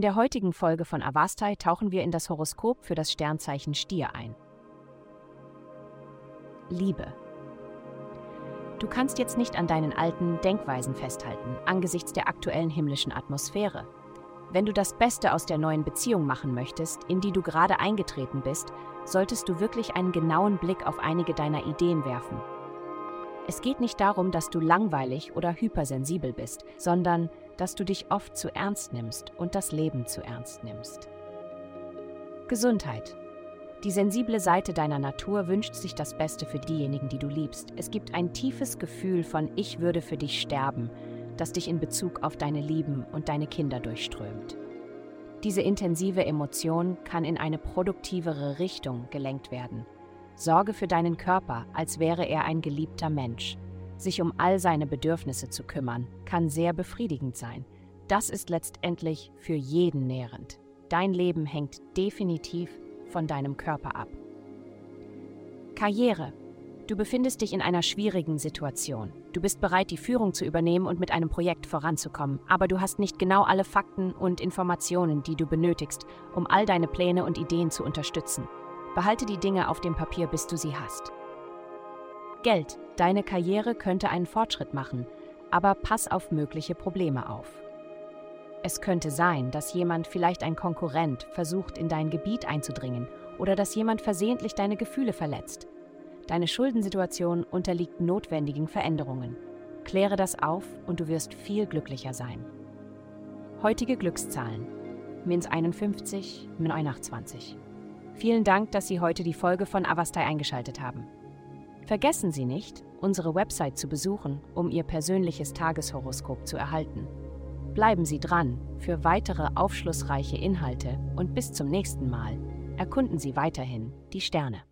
der heutigen Folge von Avastai tauchen wir in das Horoskop für das Sternzeichen Stier ein. Liebe. Du kannst jetzt nicht an deinen alten Denkweisen festhalten, angesichts der aktuellen himmlischen Atmosphäre. Wenn du das Beste aus der neuen Beziehung machen möchtest, in die du gerade eingetreten bist, solltest du wirklich einen genauen Blick auf einige deiner Ideen werfen. Es geht nicht darum, dass du langweilig oder hypersensibel bist, sondern dass du dich oft zu ernst nimmst und das Leben zu ernst nimmst. Gesundheit. Die sensible Seite deiner Natur wünscht sich das Beste für diejenigen, die du liebst. Es gibt ein tiefes Gefühl von Ich würde für dich sterben, das dich in Bezug auf deine Lieben und deine Kinder durchströmt. Diese intensive Emotion kann in eine produktivere Richtung gelenkt werden. Sorge für deinen Körper, als wäre er ein geliebter Mensch. Sich um all seine Bedürfnisse zu kümmern, kann sehr befriedigend sein. Das ist letztendlich für jeden nährend. Dein Leben hängt definitiv von deinem Körper ab. Karriere. Du befindest dich in einer schwierigen Situation. Du bist bereit, die Führung zu übernehmen und mit einem Projekt voranzukommen, aber du hast nicht genau alle Fakten und Informationen, die du benötigst, um all deine Pläne und Ideen zu unterstützen. Behalte die Dinge auf dem Papier, bis du sie hast. Geld. Deine Karriere könnte einen Fortschritt machen, aber pass auf mögliche Probleme auf. Es könnte sein, dass jemand, vielleicht ein Konkurrent, versucht, in dein Gebiet einzudringen oder dass jemand versehentlich deine Gefühle verletzt. Deine Schuldensituation unterliegt notwendigen Veränderungen. Kläre das auf und du wirst viel glücklicher sein. Heutige Glückszahlen: Minus 51, Min 21. Vielen Dank, dass Sie heute die Folge von Avastai eingeschaltet haben. Vergessen Sie nicht, unsere Website zu besuchen, um Ihr persönliches Tageshoroskop zu erhalten. Bleiben Sie dran für weitere aufschlussreiche Inhalte und bis zum nächsten Mal erkunden Sie weiterhin die Sterne.